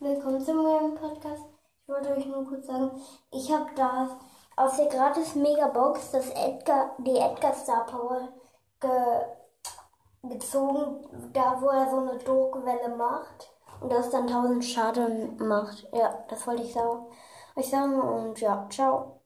willkommen zu meinem Podcast. Ich wollte euch nur kurz sagen, ich habe da aus der gratis Megabox das Edgar, die Edgar Star Power ge, gezogen, da wo er so eine Druckwelle macht und das dann 1000 Schaden macht. Ja, das wollte ich sagen, euch sagen und ja, ciao.